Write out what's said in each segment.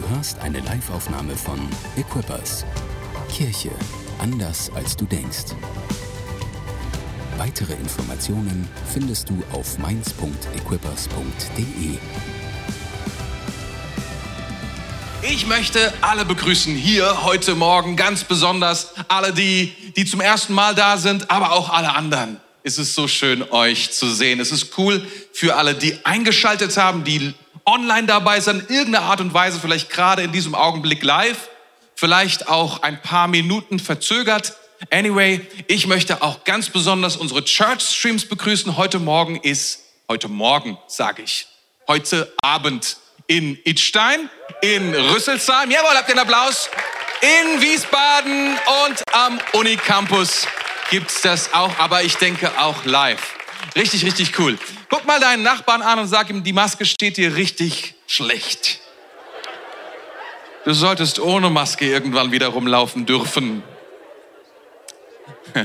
Du hörst eine Live-Aufnahme von Equippers. Kirche anders als du denkst. Weitere Informationen findest du auf mainz.equippers.de. Ich möchte alle begrüßen hier heute Morgen, ganz besonders alle die, die zum ersten Mal da sind, aber auch alle anderen. Es ist so schön, euch zu sehen. Es ist cool für alle, die eingeschaltet haben, die online dabei sind, in irgendeiner Art und Weise, vielleicht gerade in diesem Augenblick live, vielleicht auch ein paar Minuten verzögert. Anyway, ich möchte auch ganz besonders unsere Church Streams begrüßen. Heute Morgen ist, heute Morgen sage ich, heute Abend in Idstein, in Rüsselsheim, jawohl, habt ihr einen Applaus, in Wiesbaden und am Unicampus gibt's das auch, aber ich denke auch live. Richtig, richtig cool. Guck mal deinen Nachbarn an und sag ihm, die Maske steht dir richtig schlecht. Du solltest ohne Maske irgendwann wieder rumlaufen dürfen.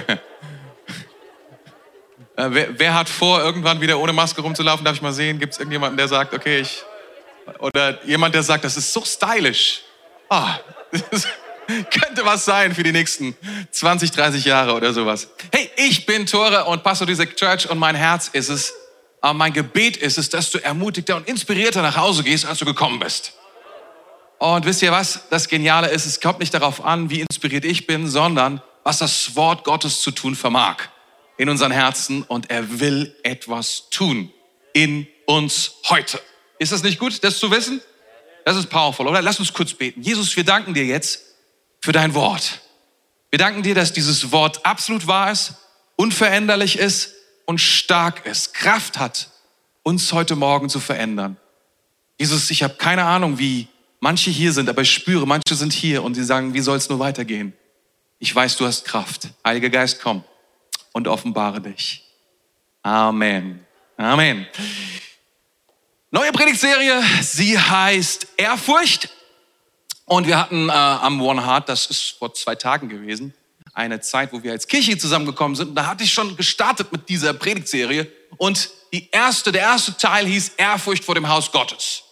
Äh, wer, wer, hat vor, irgendwann wieder ohne Maske rumzulaufen? Darf ich mal sehen? Gibt es irgendjemanden, der sagt, okay, ich. Oder jemand, der sagt, das ist so stylisch. Ah, könnte was sein für die nächsten 20, 30 Jahre oder sowas. Hey, ich bin Tore und Pastor dieser Church und mein Herz ist es, aber mein Gebet ist es, dass du ermutigter und inspirierter nach Hause gehst, als du gekommen bist. Und wisst ihr was? Das Geniale ist, es kommt nicht darauf an, wie inspiriert ich bin, sondern was das Wort Gottes zu tun vermag in unseren Herzen. Und er will etwas tun in uns heute. Ist das nicht gut, das zu wissen? Das ist powerful, oder? Lass uns kurz beten. Jesus, wir danken dir jetzt für dein Wort. Wir danken dir, dass dieses Wort absolut wahr ist, unveränderlich ist und stark ist, Kraft hat, uns heute Morgen zu verändern. Jesus, ich habe keine Ahnung, wie manche hier sind, aber ich spüre, manche sind hier und sie sagen, wie soll es nur weitergehen? Ich weiß, du hast Kraft. Heiliger Geist, komm und offenbare dich. Amen. Amen. Neue Predigtserie, sie heißt Ehrfurcht. Und wir hatten äh, am One Heart, das ist vor zwei Tagen gewesen, eine Zeit, wo wir als Kirche zusammengekommen sind. Und da hatte ich schon gestartet mit dieser Predigtserie. Und die erste, der erste Teil hieß Ehrfurcht vor dem Haus Gottes.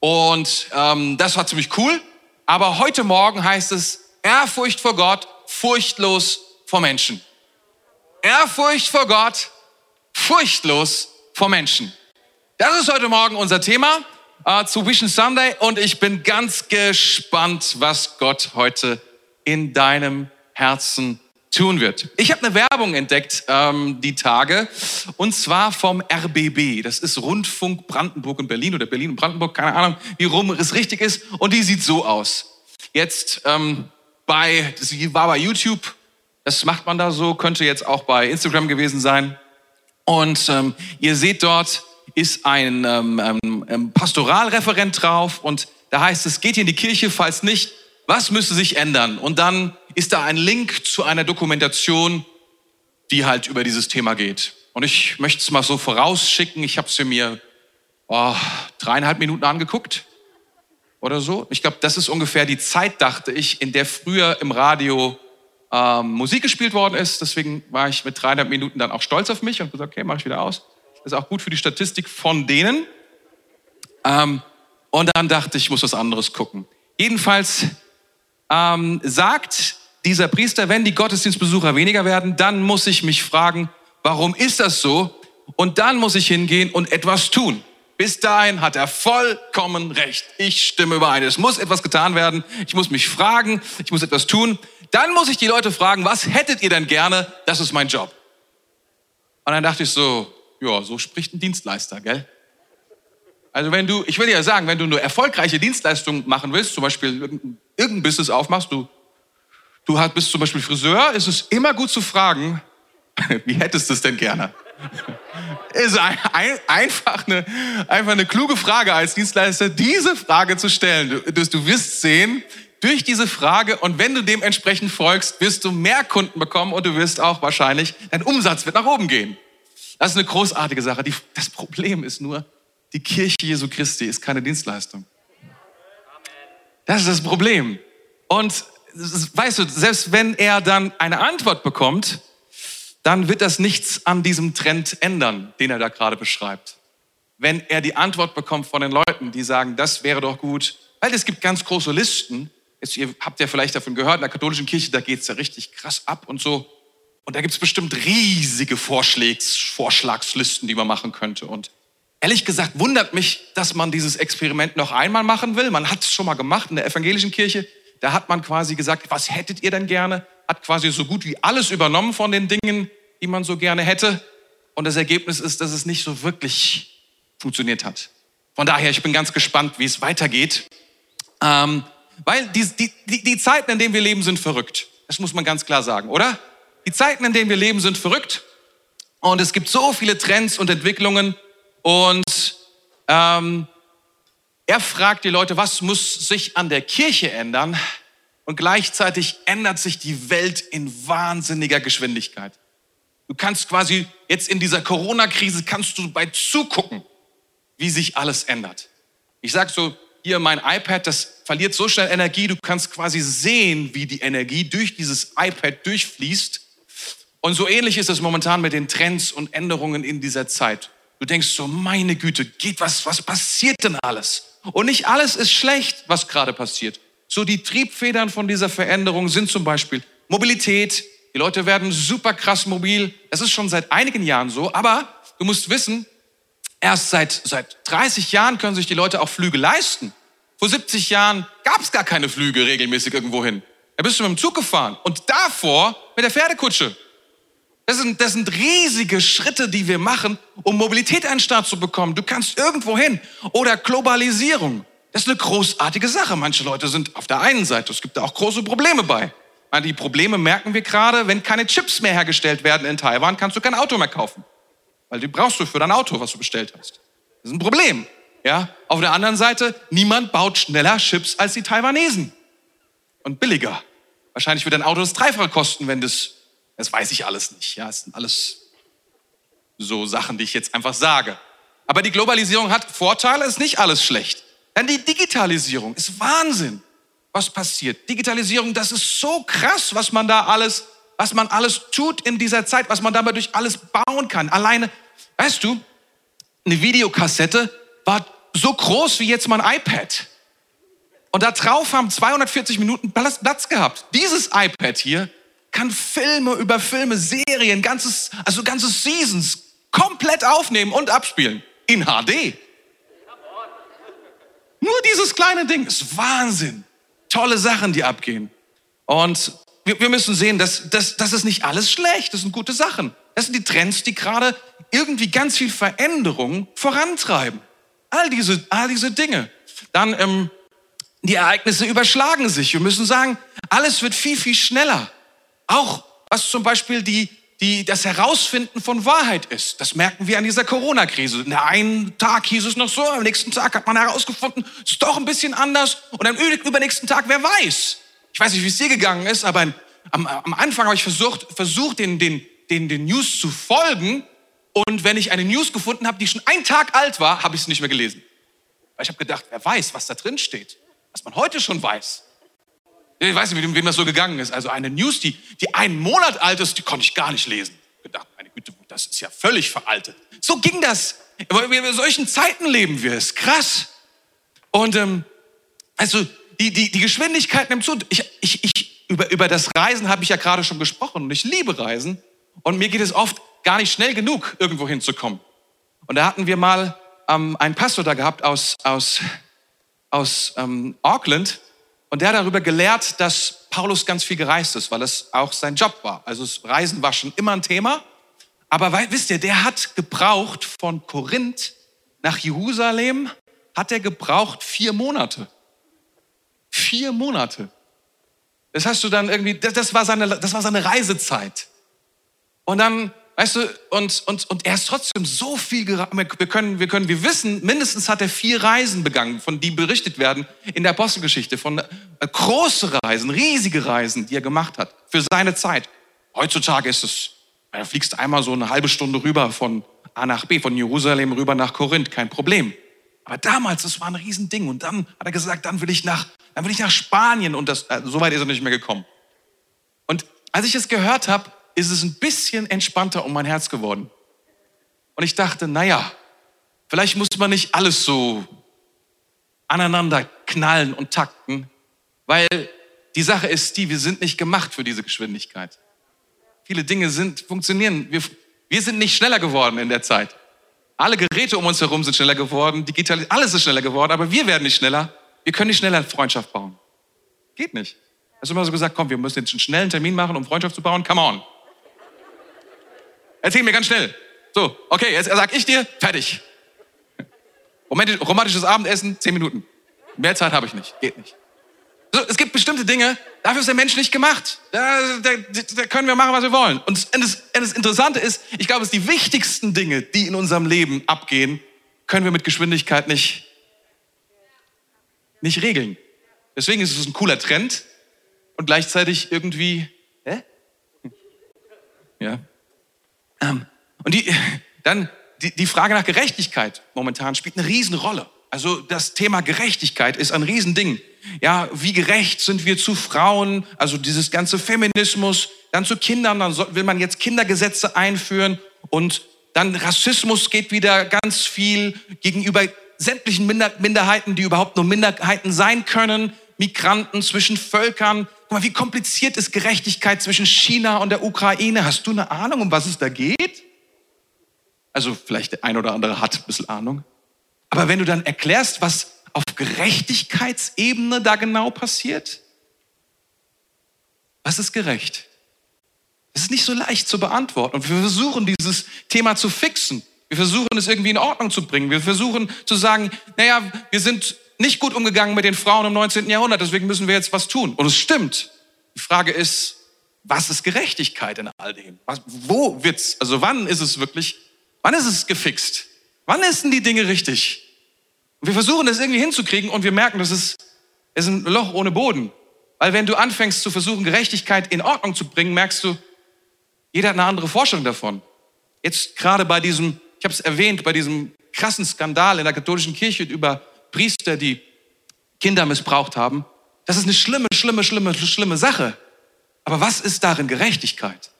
Und ähm, das war ziemlich cool. Aber heute Morgen heißt es Ehrfurcht vor Gott, furchtlos vor Menschen. Ehrfurcht vor Gott, furchtlos vor Menschen. Das ist heute Morgen unser Thema äh, zu Vision Sunday und ich bin ganz gespannt, was Gott heute in deinem Herzen tun wird. Ich habe eine Werbung entdeckt ähm, die Tage und zwar vom RBB. Das ist Rundfunk Brandenburg und Berlin oder Berlin und Brandenburg, keine Ahnung, wie rum es richtig ist. Und die sieht so aus. Jetzt ähm, bei, das war bei YouTube, das macht man da so, könnte jetzt auch bei Instagram gewesen sein. Und ähm, ihr seht dort ist ein ähm, ähm, ähm Pastoralreferent drauf und da heißt es, geht ihr in die Kirche, falls nicht, was müsste sich ändern? Und dann ist da ein Link zu einer Dokumentation, die halt über dieses Thema geht. Und ich möchte es mal so vorausschicken. Ich habe es mir oh, dreieinhalb Minuten angeguckt oder so. Ich glaube, das ist ungefähr die Zeit, dachte ich, in der früher im Radio ähm, Musik gespielt worden ist. Deswegen war ich mit dreieinhalb Minuten dann auch stolz auf mich und gesagt, okay, mache ich wieder aus. Das ist auch gut für die Statistik von denen. Ähm, und dann dachte ich, ich muss was anderes gucken. Jedenfalls ähm, sagt dieser Priester, wenn die Gottesdienstbesucher weniger werden, dann muss ich mich fragen, warum ist das so? Und dann muss ich hingehen und etwas tun. Bis dahin hat er vollkommen recht. Ich stimme überein. Es muss etwas getan werden. Ich muss mich fragen. Ich muss etwas tun. Dann muss ich die Leute fragen, was hättet ihr denn gerne? Das ist mein Job. Und dann dachte ich so, ja, so spricht ein Dienstleister, gell? Also wenn du, ich will dir ja sagen, wenn du eine erfolgreiche Dienstleistung machen willst, zum Beispiel irgendein Business aufmachst, du, du bist zum Beispiel Friseur, ist es immer gut zu fragen, wie hättest du es denn gerne? ist ein, ein, einfach, eine, einfach eine kluge Frage als Dienstleister, diese Frage zu stellen. Du, du wirst sehen, durch diese Frage und wenn du dementsprechend folgst, wirst du mehr Kunden bekommen und du wirst auch wahrscheinlich, dein Umsatz wird nach oben gehen. Das ist eine großartige Sache. Die, das Problem ist nur, die Kirche Jesu Christi ist keine Dienstleistung. Das ist das Problem. Und weißt du, selbst wenn er dann eine Antwort bekommt, dann wird das nichts an diesem Trend ändern, den er da gerade beschreibt. Wenn er die Antwort bekommt von den Leuten, die sagen, das wäre doch gut, Weil es gibt ganz große Listen. Jetzt, ihr habt ja vielleicht davon gehört, in der katholischen Kirche, da geht's ja richtig krass ab und so. Und da gibt's bestimmt riesige Vorschlags, Vorschlagslisten, die man machen könnte. Und ehrlich gesagt wundert mich, dass man dieses Experiment noch einmal machen will. Man hat es schon mal gemacht in der evangelischen Kirche. Da hat man quasi gesagt, was hättet ihr denn gerne? Hat quasi so gut wie alles übernommen von den Dingen, die man so gerne hätte. Und das Ergebnis ist, dass es nicht so wirklich funktioniert hat. Von daher, ich bin ganz gespannt, wie es weitergeht. Ähm, weil die, die, die, Zeiten, in denen wir leben, sind verrückt. Das muss man ganz klar sagen, oder? Die Zeiten, in denen wir leben, sind verrückt. Und es gibt so viele Trends und Entwicklungen. Und ähm, er fragt die Leute, was muss sich an der Kirche ändern? Und gleichzeitig ändert sich die Welt in wahnsinniger Geschwindigkeit. Du kannst quasi jetzt in dieser Corona-Krise kannst du bei zugucken, wie sich alles ändert. Ich sag so, hier mein iPad, das verliert so schnell Energie, du kannst quasi sehen, wie die Energie durch dieses iPad durchfließt. Und so ähnlich ist es momentan mit den Trends und Änderungen in dieser Zeit. Du denkst so, meine Güte, geht was, was passiert denn alles? Und nicht alles ist schlecht, was gerade passiert. So die Triebfedern von dieser Veränderung sind zum Beispiel Mobilität, die Leute werden super krass mobil. Das ist schon seit einigen Jahren so. Aber du musst wissen, erst seit, seit 30 Jahren können sich die Leute auch Flüge leisten. Vor 70 Jahren gab es gar keine Flüge regelmäßig irgendwo hin. Da bist du mit dem Zug gefahren und davor mit der Pferdekutsche. Das sind, das sind riesige Schritte, die wir machen, um Mobilität an Start zu bekommen. Du kannst irgendwo hin. Oder Globalisierung. Das ist eine großartige Sache. Manche Leute sind auf der einen Seite, es gibt da auch große Probleme bei. Die Probleme merken wir gerade, wenn keine Chips mehr hergestellt werden in Taiwan, kannst du kein Auto mehr kaufen. Weil die brauchst du für dein Auto, was du bestellt hast. Das ist ein Problem. Ja? Auf der anderen Seite, niemand baut schneller Chips als die Taiwanesen. Und billiger. Wahrscheinlich wird dein Auto das Dreifache kosten, wenn das, das weiß ich alles nicht. Ja, es sind alles so Sachen, die ich jetzt einfach sage. Aber die Globalisierung hat Vorteile, ist nicht alles schlecht. Denn die Digitalisierung ist Wahnsinn was passiert. Digitalisierung, das ist so krass, was man da alles, was man alles tut in dieser Zeit, was man damit durch alles bauen kann. Alleine, weißt du, eine Videokassette war so groß wie jetzt mein iPad. Und da drauf haben 240 Minuten Platz gehabt. Dieses iPad hier kann Filme über Filme, Serien, ganzes, also ganze Seasons komplett aufnehmen und abspielen. In HD. Nur dieses kleine Ding ist Wahnsinn tolle Sachen, die abgehen. Und wir, wir müssen sehen, dass, dass, das ist nicht alles schlecht, das sind gute Sachen. Das sind die Trends, die gerade irgendwie ganz viel Veränderung vorantreiben. All diese, all diese Dinge. Dann ähm, die Ereignisse überschlagen sich. Wir müssen sagen, alles wird viel, viel schneller. Auch was zum Beispiel die, die, das Herausfinden von Wahrheit ist. Das merken wir an dieser Corona-Krise. In einen Tag hieß es noch so, am nächsten Tag hat man herausgefunden, es ist doch ein bisschen anders und am übernächsten Tag, wer weiß. Ich weiß nicht, wie es dir gegangen ist, aber am, am Anfang habe ich versucht, versucht den, den, den, den News zu folgen und wenn ich eine News gefunden habe, die schon einen Tag alt war, habe ich sie nicht mehr gelesen. Weil ich habe gedacht, wer weiß, was da drin steht, was man heute schon weiß. Ich weiß nicht, wem das so gegangen ist. Also eine News, die, die einen Monat alt ist, die konnte ich gar nicht lesen. Ich gedacht, meine Güte, das ist ja völlig veraltet. So ging das. In solchen Zeiten leben wir. Es krass. Und ähm, also die, die, die Geschwindigkeit nimmt zu. Ich, ich, ich, über, über das Reisen habe ich ja gerade schon gesprochen und ich liebe Reisen. Und mir geht es oft gar nicht schnell genug, irgendwo hinzukommen. Und da hatten wir mal ähm, einen Pastor da gehabt aus, aus, aus ähm, Auckland und der hat darüber gelehrt, dass Paulus ganz viel gereist ist, weil es auch sein Job war. Also Reisen war schon immer ein Thema. Aber wisst ihr, der hat gebraucht von Korinth nach Jerusalem, hat er gebraucht vier Monate. Vier Monate. Das hast du dann irgendwie, das, das, war, seine, das war seine Reisezeit. Und dann Weißt du, und, und, und er ist trotzdem so viel gereist. Wir können, wir können, wir wissen, mindestens hat er vier Reisen begangen, von die berichtet werden in der Apostelgeschichte, von äh, große Reisen, riesige Reisen, die er gemacht hat, für seine Zeit. Heutzutage ist es, da fliegst du einmal so eine halbe Stunde rüber von A nach B, von Jerusalem rüber nach Korinth, kein Problem. Aber damals, das war ein Riesending. Und dann hat er gesagt, dann will ich nach, dann will ich nach Spanien. Und das, äh, so weit ist er nicht mehr gekommen. Und als ich das gehört habe, ist es ein bisschen entspannter um mein Herz geworden. Und ich dachte, naja, vielleicht muss man nicht alles so aneinander knallen und takten, weil die Sache ist die, wir sind nicht gemacht für diese Geschwindigkeit. Viele Dinge sind, funktionieren. Wir, wir sind nicht schneller geworden in der Zeit. Alle Geräte um uns herum sind schneller geworden, digital, alles ist schneller geworden, aber wir werden nicht schneller. Wir können nicht schneller Freundschaft bauen. Geht nicht. Hast du immer so gesagt, komm, wir müssen jetzt einen schnellen Termin machen, um Freundschaft zu bauen? Come on. Erzähl mir ganz schnell. So, okay, jetzt sag ich dir, fertig. Romantisches Abendessen, zehn Minuten. Mehr Zeit habe ich nicht. Geht nicht. So, es gibt bestimmte Dinge, dafür ist der Mensch nicht gemacht. Da, da, da können wir machen, was wir wollen. Und das, das Interessante ist, ich glaube, es die wichtigsten Dinge, die in unserem Leben abgehen, können wir mit Geschwindigkeit nicht, nicht regeln. Deswegen ist es ein cooler Trend und gleichzeitig irgendwie, hä? Ja. Ähm, und die, dann die, die Frage nach Gerechtigkeit momentan spielt eine Riesenrolle. Also das Thema Gerechtigkeit ist ein Riesending. Ja, wie gerecht sind wir zu Frauen? Also dieses ganze Feminismus, dann zu Kindern, dann will man jetzt Kindergesetze einführen und dann Rassismus geht wieder ganz viel gegenüber sämtlichen Minderheiten, die überhaupt nur Minderheiten sein können, Migranten zwischen Völkern. Guck mal, wie kompliziert ist Gerechtigkeit zwischen China und der Ukraine? Hast du eine Ahnung, um was es da geht? Also vielleicht der ein oder andere hat ein bisschen Ahnung. Aber wenn du dann erklärst, was auf Gerechtigkeitsebene da genau passiert, was ist gerecht? Das ist nicht so leicht zu beantworten. Und wir versuchen dieses Thema zu fixen. Wir versuchen es irgendwie in Ordnung zu bringen. Wir versuchen zu sagen, naja, wir sind nicht gut umgegangen mit den Frauen im 19. Jahrhundert, deswegen müssen wir jetzt was tun. Und es stimmt. Die Frage ist, was ist Gerechtigkeit in all dem? Was, wo wird's, also wann ist es wirklich, wann ist es gefixt? Wann ist denn die Dinge richtig? Und wir versuchen das irgendwie hinzukriegen und wir merken, das ist, ist ein Loch ohne Boden. Weil wenn du anfängst zu versuchen, Gerechtigkeit in Ordnung zu bringen, merkst du, jeder hat eine andere Vorstellung davon. Jetzt gerade bei diesem, ich habe es erwähnt, bei diesem krassen Skandal in der katholischen Kirche über Priester, die Kinder missbraucht haben. Das ist eine schlimme, schlimme, schlimme, schlimme Sache. Aber was ist darin Gerechtigkeit?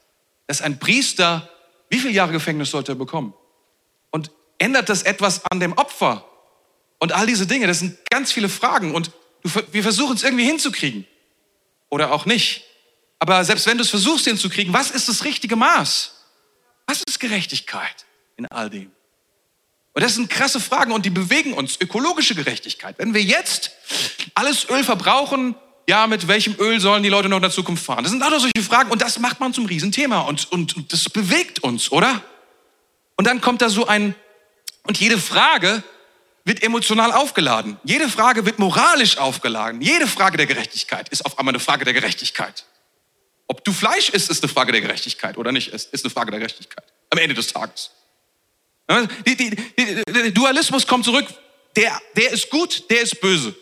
Dass ein Priester, wie viele Jahre Gefängnis sollte er bekommen? Und ändert das etwas an dem Opfer? Und all diese Dinge, das sind ganz viele Fragen und wir versuchen es irgendwie hinzukriegen. Oder auch nicht. Aber selbst wenn du es versuchst hinzukriegen, was ist das richtige Maß? Was ist Gerechtigkeit in all dem? Und das sind krasse Fragen und die bewegen uns. Ökologische Gerechtigkeit. Wenn wir jetzt alles Öl verbrauchen, ja, mit welchem Öl sollen die Leute noch in der Zukunft fahren? Das sind noch solche Fragen und das macht man zum Riesenthema und, und, und das bewegt uns, oder? Und dann kommt da so ein, und jede Frage wird emotional aufgeladen. Jede Frage wird moralisch aufgeladen. Jede Frage der Gerechtigkeit ist auf einmal eine Frage der Gerechtigkeit. Ob du Fleisch isst, ist eine Frage der Gerechtigkeit oder nicht, ist, ist eine Frage der Gerechtigkeit. Am Ende des Tages. Die, die, die, der Dualismus kommt zurück. Der, der ist gut, der ist böse.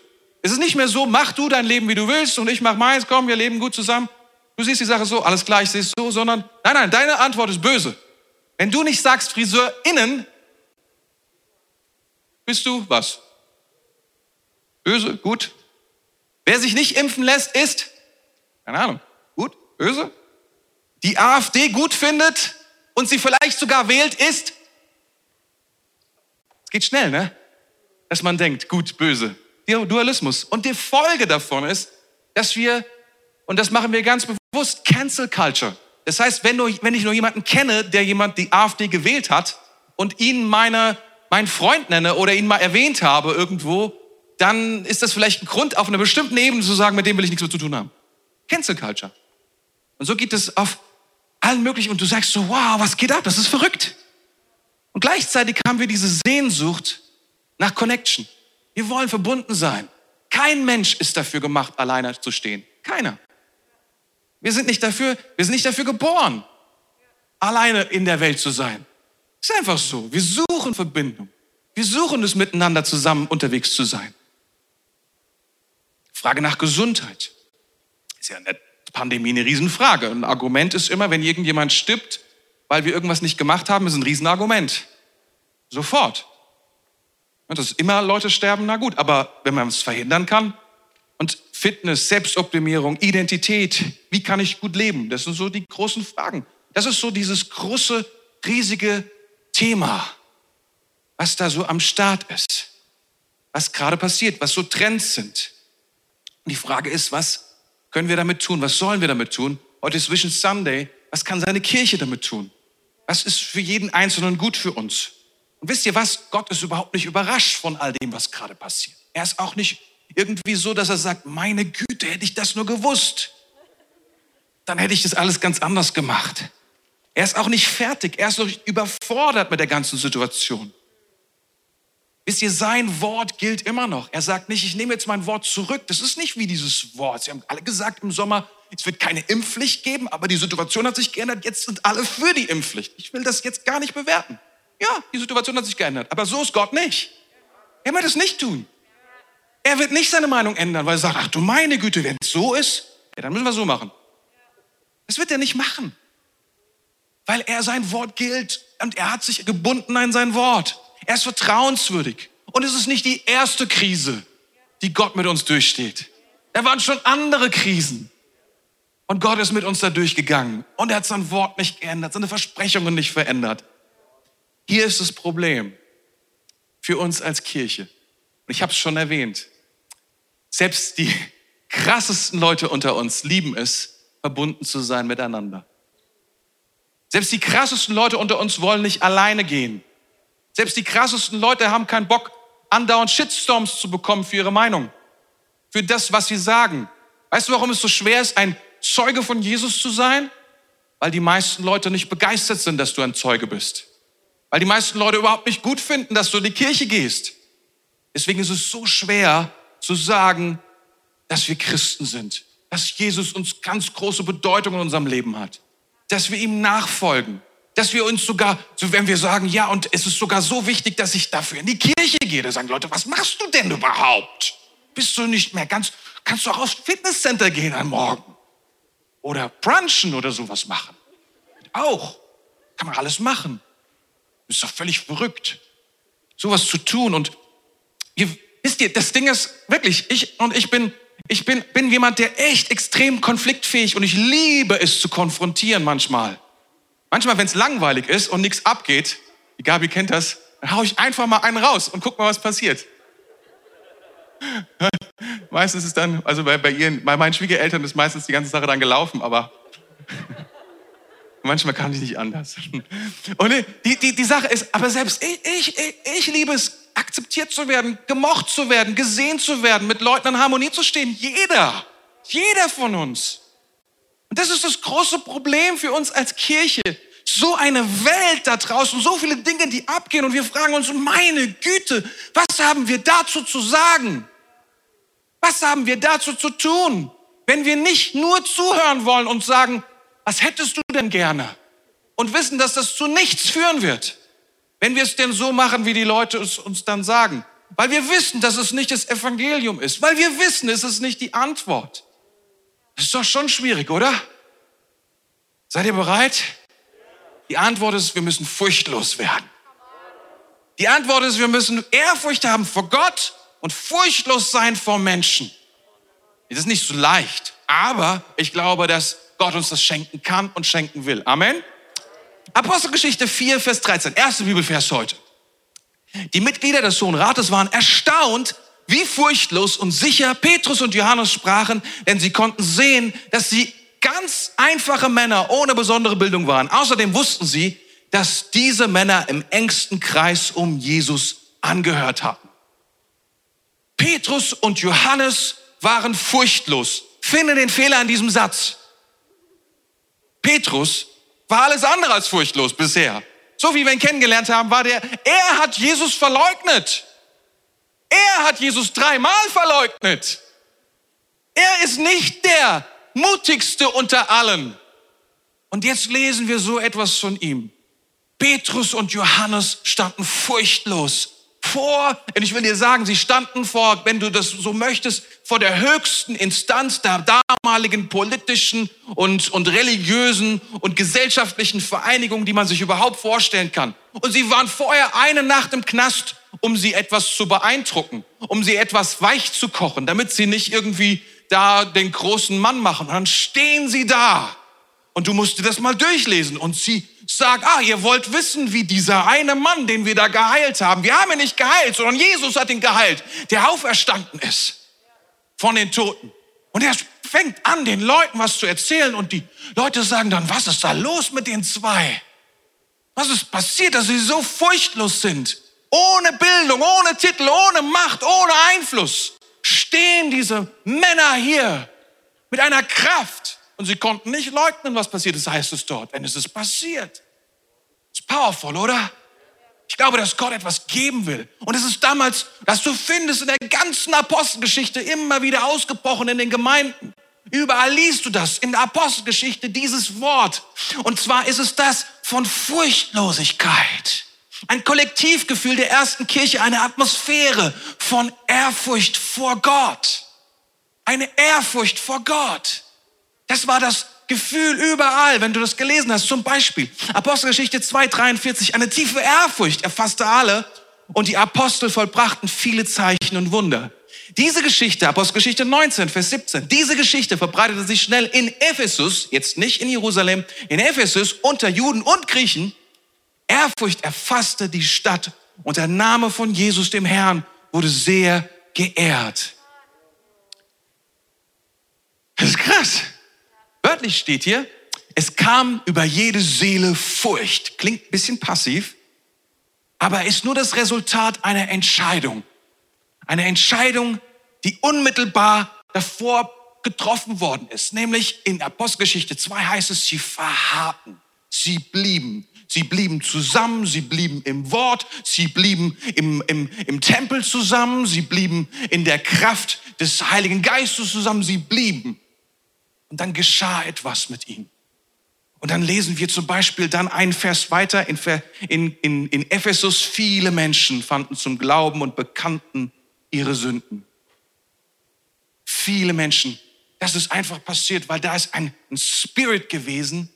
Es ist nicht mehr so, mach du dein Leben, wie du willst und ich mach meins, komm, wir leben gut zusammen. Du siehst die Sache so, alles klar, ich sehe so, sondern nein, nein, deine Antwort ist böse. Wenn du nicht sagst Friseur innen, bist du was? Böse? Gut? Wer sich nicht impfen lässt, ist, keine Ahnung, gut? Böse? Die AfD gut findet und sie vielleicht sogar wählt, ist, geht schnell, ne? Dass man denkt, gut, böse. Dualismus. Und die Folge davon ist, dass wir, und das machen wir ganz bewusst, Cancel Culture. Das heißt, wenn, du, wenn ich nur jemanden kenne, der jemand die AfD gewählt hat und ihn meiner meinen Freund nenne oder ihn mal erwähnt habe irgendwo, dann ist das vielleicht ein Grund, auf einer bestimmten Ebene zu sagen, mit dem will ich nichts mehr zu tun haben. Cancel Culture. Und so geht es auf allen möglichen und du sagst so, wow, was geht ab? Das ist verrückt. Und gleichzeitig haben wir diese Sehnsucht nach Connection. Wir wollen verbunden sein. Kein Mensch ist dafür gemacht, alleine zu stehen. Keiner. Wir sind nicht dafür, wir sind nicht dafür geboren, alleine in der Welt zu sein. Ist einfach so. Wir suchen Verbindung. Wir suchen es miteinander zusammen unterwegs zu sein. Frage nach Gesundheit. Ist ja in der Pandemie eine Riesenfrage. Ein Argument ist immer, wenn irgendjemand stirbt, weil wir irgendwas nicht gemacht haben, ist ein Riesenargument. Sofort. Und das ist immer Leute sterben, na gut, aber wenn man es verhindern kann, und Fitness, Selbstoptimierung, Identität, wie kann ich gut leben? Das sind so die großen Fragen. Das ist so dieses große, riesige Thema, was da so am Start ist. was gerade passiert, was so Trends sind. Und die Frage ist, was können wir damit tun? Was sollen wir damit tun? Heute ist Vision Sunday. Was kann seine Kirche damit tun? Was ist für jeden Einzelnen gut für uns? Und wisst ihr was? Gott ist überhaupt nicht überrascht von all dem, was gerade passiert. Er ist auch nicht irgendwie so, dass er sagt, meine Güte, hätte ich das nur gewusst, dann hätte ich das alles ganz anders gemacht. Er ist auch nicht fertig, er ist noch überfordert mit der ganzen Situation. Wisst ihr, sein Wort gilt immer noch. Er sagt nicht, ich nehme jetzt mein Wort zurück. Das ist nicht wie dieses Wort. Sie haben alle gesagt im Sommer, es wird keine Impfpflicht geben, aber die Situation hat sich geändert. Jetzt sind alle für die Impfpflicht. Ich will das jetzt gar nicht bewerten. Ja, die Situation hat sich geändert. Aber so ist Gott nicht. Er wird es nicht tun. Er wird nicht seine Meinung ändern, weil er sagt, ach du meine Güte, wenn es so ist, ja, dann müssen wir so machen. Das wird er nicht machen. Weil er sein Wort gilt und er hat sich gebunden an sein Wort. Er ist vertrauenswürdig. Und es ist nicht die erste Krise, die Gott mit uns durchsteht. Da waren schon andere Krisen. Und Gott ist mit uns da durchgegangen. Und er hat sein Wort nicht geändert, seine Versprechungen nicht verändert. Hier ist das Problem für uns als Kirche. Und ich habe es schon erwähnt. Selbst die krassesten Leute unter uns lieben es, verbunden zu sein miteinander. Selbst die krassesten Leute unter uns wollen nicht alleine gehen. Selbst die krassesten Leute haben keinen Bock, andauernd Shitstorms zu bekommen für ihre Meinung, für das, was sie sagen. Weißt du, warum es so schwer ist, ein Zeuge von Jesus zu sein? Weil die meisten Leute nicht begeistert sind, dass du ein Zeuge bist. Weil die meisten Leute überhaupt nicht gut finden, dass du in die Kirche gehst. Deswegen ist es so schwer zu sagen, dass wir Christen sind, dass Jesus uns ganz große Bedeutung in unserem Leben hat, dass wir ihm nachfolgen, dass wir uns sogar, so wenn wir sagen, ja, und es ist sogar so wichtig, dass ich dafür in die Kirche gehe, da sagen Leute, was machst du denn überhaupt? Bist du nicht mehr ganz, kannst du auch aufs Fitnesscenter gehen am Morgen? Oder brunchen oder sowas machen? Auch. Kann man alles machen. ist doch völlig verrückt, sowas zu tun. Und ihr, wisst ihr, das Ding ist wirklich, ich und ich bin, ich bin, bin jemand, der echt extrem konfliktfähig und ich liebe es zu konfrontieren manchmal. Manchmal, wenn es langweilig ist und nichts abgeht, die Gabi kennt das, dann hau ich einfach mal einen raus und guck mal, was passiert. Meistens ist dann, also bei, bei, ihren, bei meinen Schwiegereltern ist meistens die ganze Sache dann gelaufen, aber manchmal kann ich nicht anders. Und die, die, die Sache ist, aber selbst ich, ich, ich, ich liebe es, akzeptiert zu werden, gemocht zu werden, gesehen zu werden, mit Leuten in Harmonie zu stehen. Jeder, jeder von uns. Und das ist das große Problem für uns als Kirche. So eine Welt da draußen, so viele Dinge, die abgehen und wir fragen uns, meine Güte, was haben wir dazu zu sagen? Was haben wir dazu zu tun, wenn wir nicht nur zuhören wollen und sagen, was hättest du denn gerne? Und wissen, dass das zu nichts führen wird, wenn wir es denn so machen, wie die Leute es uns dann sagen. Weil wir wissen, dass es nicht das Evangelium ist. Weil wir wissen, es ist nicht die Antwort. Das ist doch schon schwierig, oder? Seid ihr bereit? Die Antwort ist, wir müssen furchtlos werden. Die Antwort ist, wir müssen Ehrfurcht haben vor Gott und furchtlos sein vor Menschen. Das ist nicht so leicht, aber ich glaube, dass Gott uns das schenken kann und schenken will. Amen. Apostelgeschichte 4, Vers 13, erste Bibelvers heute. Die Mitglieder des Hohen Rates waren erstaunt, wie furchtlos und sicher Petrus und Johannes sprachen, denn sie konnten sehen, dass sie ganz einfache Männer ohne besondere Bildung waren. Außerdem wussten sie, dass diese Männer im engsten Kreis um Jesus angehört hatten. Petrus und Johannes waren furchtlos. Finde den Fehler in diesem Satz. Petrus war alles andere als furchtlos bisher. So wie wir ihn kennengelernt haben, war der, er hat Jesus verleugnet. Er hat Jesus dreimal verleugnet. Er ist nicht der mutigste unter allen. Und jetzt lesen wir so etwas von ihm. Petrus und Johannes standen furchtlos vor, und ich will dir sagen, sie standen vor, wenn du das so möchtest, vor der höchsten Instanz der damaligen politischen und, und religiösen und gesellschaftlichen Vereinigung, die man sich überhaupt vorstellen kann. Und sie waren vorher eine Nacht im Knast, um sie etwas zu beeindrucken, um sie etwas weich zu kochen, damit sie nicht irgendwie da den großen Mann machen. Und dann stehen sie da. Und du musst dir das mal durchlesen. Und sie Sag, ah, ihr wollt wissen, wie dieser eine Mann, den wir da geheilt haben. Wir haben ihn nicht geheilt, sondern Jesus hat ihn geheilt, der auferstanden ist von den Toten. Und er fängt an, den Leuten was zu erzählen und die Leute sagen dann, was ist da los mit den zwei? Was ist passiert, dass sie so furchtlos sind? Ohne Bildung, ohne Titel, ohne Macht, ohne Einfluss stehen diese Männer hier mit einer Kraft. Und sie konnten nicht leugnen, was passiert ist, heißt es dort. Denn es ist passiert. Ist powerful, oder? Ich glaube, dass Gott etwas geben will. Und es ist damals, dass du findest in der ganzen Apostelgeschichte immer wieder ausgebrochen in den Gemeinden. Überall liest du das in der Apostelgeschichte, dieses Wort. Und zwar ist es das von Furchtlosigkeit. Ein Kollektivgefühl der ersten Kirche, eine Atmosphäre von Ehrfurcht vor Gott. Eine Ehrfurcht vor Gott. Das war das Gefühl überall, wenn du das gelesen hast. Zum Beispiel Apostelgeschichte 2,43. Eine tiefe Ehrfurcht erfasste alle und die Apostel vollbrachten viele Zeichen und Wunder. Diese Geschichte, Apostelgeschichte 19, Vers 17, diese Geschichte verbreitete sich schnell in Ephesus, jetzt nicht in Jerusalem, in Ephesus unter Juden und Griechen. Ehrfurcht erfasste die Stadt und der Name von Jesus, dem Herrn, wurde sehr geehrt. Das ist krass. Wörtlich steht hier, es kam über jede Seele Furcht. Klingt ein bisschen passiv, aber ist nur das Resultat einer Entscheidung. Eine Entscheidung, die unmittelbar davor getroffen worden ist. Nämlich in Apostelgeschichte 2 heißt es, sie verharrten, sie blieben. Sie blieben zusammen, sie blieben im Wort, sie blieben im, im, im Tempel zusammen, sie blieben in der Kraft des Heiligen Geistes zusammen, sie blieben. Und dann geschah etwas mit ihnen. Und dann lesen wir zum Beispiel dann einen Vers weiter in, in, in, Ephesus. Viele Menschen fanden zum Glauben und bekannten ihre Sünden. Viele Menschen. Das ist einfach passiert, weil da ist ein, ein Spirit gewesen,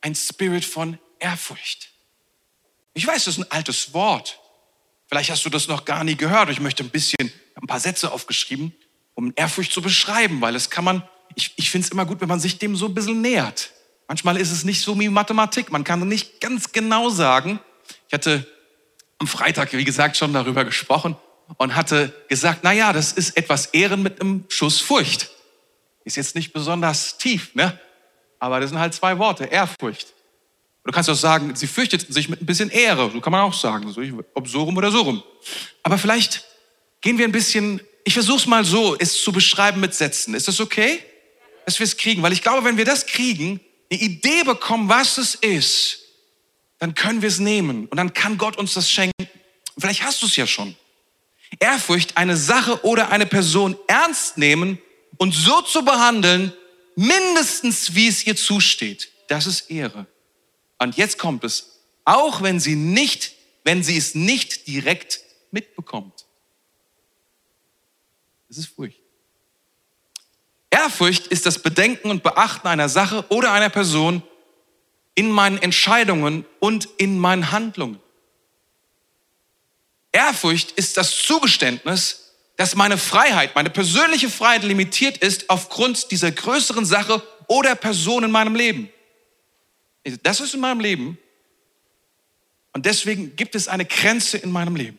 ein Spirit von Ehrfurcht. Ich weiß, das ist ein altes Wort. Vielleicht hast du das noch gar nie gehört. Ich möchte ein bisschen, ein paar Sätze aufgeschrieben, um Ehrfurcht zu beschreiben, weil es kann man, ich, ich finde es immer gut, wenn man sich dem so ein bisschen nähert. Manchmal ist es nicht so wie Mathematik. Man kann nicht ganz genau sagen. Ich hatte am Freitag, wie gesagt, schon darüber gesprochen und hatte gesagt, na ja, das ist etwas Ehren mit einem Schuss Furcht. Ist jetzt nicht besonders tief, ne? Aber das sind halt zwei Worte, Ehrfurcht. Du kannst auch sagen, sie fürchteten sich mit ein bisschen Ehre. So kann man auch sagen, ob so rum oder so rum. Aber vielleicht gehen wir ein bisschen, ich versuche es mal so, es zu beschreiben mit Sätzen. Ist das okay? Dass wir es kriegen? Weil ich glaube, wenn wir das kriegen, eine Idee bekommen, was es ist, dann können wir es nehmen und dann kann Gott uns das schenken. Vielleicht hast du es ja schon. Ehrfurcht, eine Sache oder eine Person ernst nehmen und so zu behandeln, mindestens wie es ihr zusteht. Das ist Ehre. Und jetzt kommt es, auch wenn sie nicht, wenn sie es nicht direkt mitbekommt. Das ist Furcht. Ehrfurcht ist das Bedenken und Beachten einer Sache oder einer Person in meinen Entscheidungen und in meinen Handlungen. Ehrfurcht ist das Zugeständnis, dass meine Freiheit, meine persönliche Freiheit limitiert ist aufgrund dieser größeren Sache oder Person in meinem Leben. Das ist in meinem Leben und deswegen gibt es eine Grenze in meinem Leben.